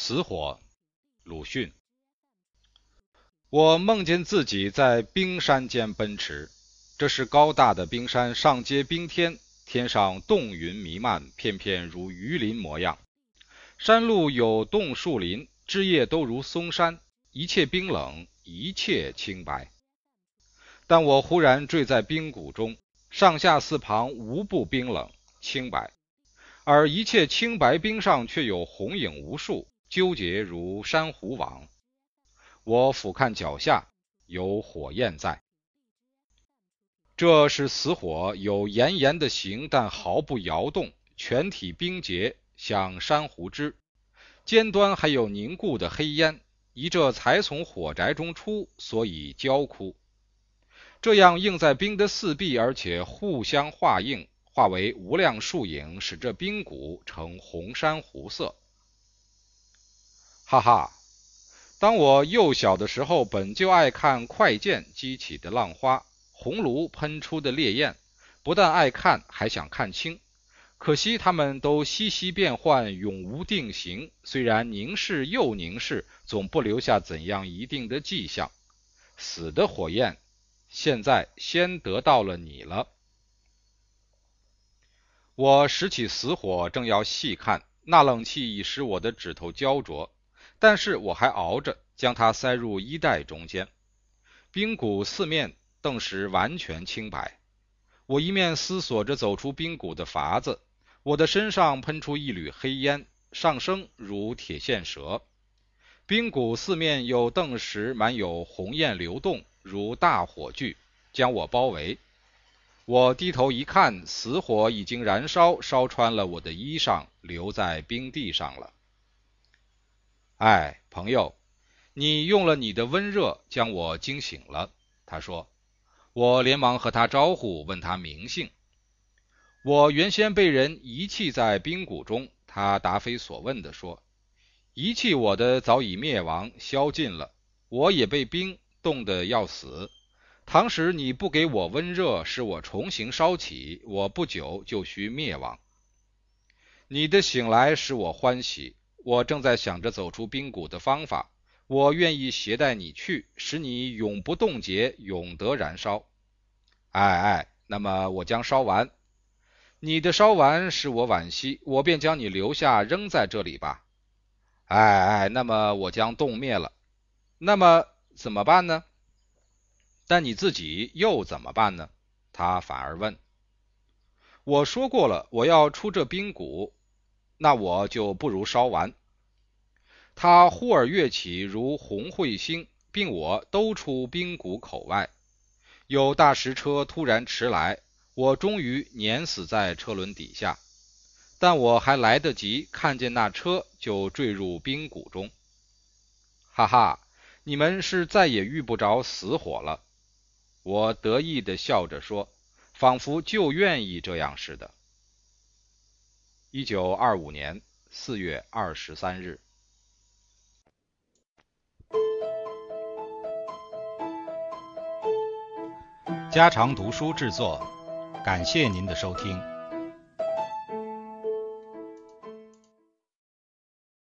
死火，鲁迅。我梦见自己在冰山间奔驰，这是高大的冰山，上接冰天，天上冻云弥漫，片片如鱼鳞模样。山路有冻树林，枝叶都如松山，一切冰冷，一切清白。但我忽然坠在冰谷中，上下四旁无不冰冷清白，而一切清白冰上却有红影无数，纠结如珊瑚网。我俯瞰脚下，有火焰在。这是死火，有炎炎的形，但毫不摇动，全体冰结，像珊瑚枝。尖端还有凝固的黑烟，疑这才从火宅中出，所以焦枯。这样映在冰的四壁，而且互相化映，化为无量树影，使这冰谷呈红珊瑚色。哈哈。当我幼小的时候，本就爱看快剑激起的浪花，红炉喷出的烈焰，不但爱看，还想看清。可惜他们都息息变幻，永无定型。虽然凝视又凝视，总不留下怎样一定的迹象。死的火焰，现在先得到了你了。我拾起死火，正要细看，那冷气已使我的指头焦灼。但是我还熬着，将它塞入衣袋中间。冰谷四面顿时完全清白。我一面思索着走出冰谷的法子，我的身上喷出一缕黑烟，上升如铁线蛇。冰谷四面又顿时满有红焰流动，如大火炬，将我包围。我低头一看，死火已经燃烧，烧穿了我的衣裳，留在冰地上了。哎，朋友，你用了你的温热将我惊醒了。他说，我连忙和他招呼，问他名姓。我原先被人遗弃在冰谷中，他答非所问地说，遗弃我的早已灭亡消尽了，我也被冰冻得要死。倘使你不给我温热，使我重新烧起，我不久就需灭亡。你的醒来使我欢喜。我正在想着走出冰谷的方法，我愿意携带你去，使你永不冻结，永得燃烧。哎哎，那么我将烧完，你的烧完使我惋惜，我便将你留下，扔在这里吧。哎哎，那么我将冻灭了，那么怎么办呢？但你自己又怎么办呢？他反而问。我说过了，我要出这冰谷。那我就不如烧完。他忽而跃起，如红彗星，并我都出冰谷口外。有大石车突然驰来，我终于碾死在车轮底下。但我还来得及看见那车，就坠入冰谷中。哈哈，你们是再也遇不着死火了。我得意地笑着说，仿佛就愿意这样似的。一九二五年四月二十三日，家常读书制作，感谢您的收听。